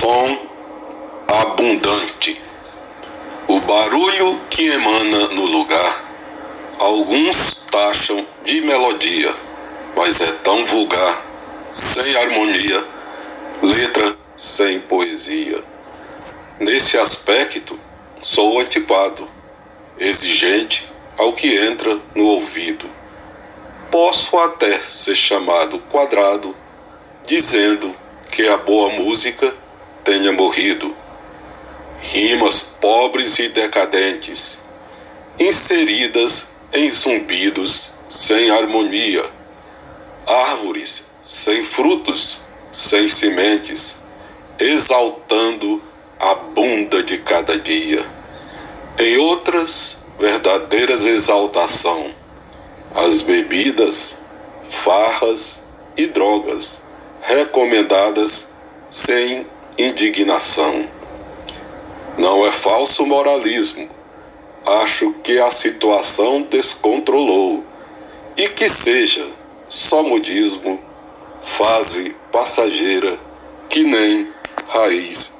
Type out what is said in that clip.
som abundante. O barulho que emana no lugar, alguns taxam de melodia, mas é tão vulgar, sem harmonia, letra sem poesia. Nesse aspecto, sou antiquado, exigente ao que entra no ouvido. Posso até ser chamado quadrado, dizendo que a boa música tenha morrido. Rimas pobres e decadentes, inseridas em zumbidos sem harmonia, árvores sem frutos, sem sementes, exaltando a bunda de cada dia. Em outras, verdadeiras exaltação, as bebidas, farras e drogas recomendadas sem indignação. Não é falso moralismo. Acho que a situação descontrolou e que seja só modismo, fase passageira, que nem raiz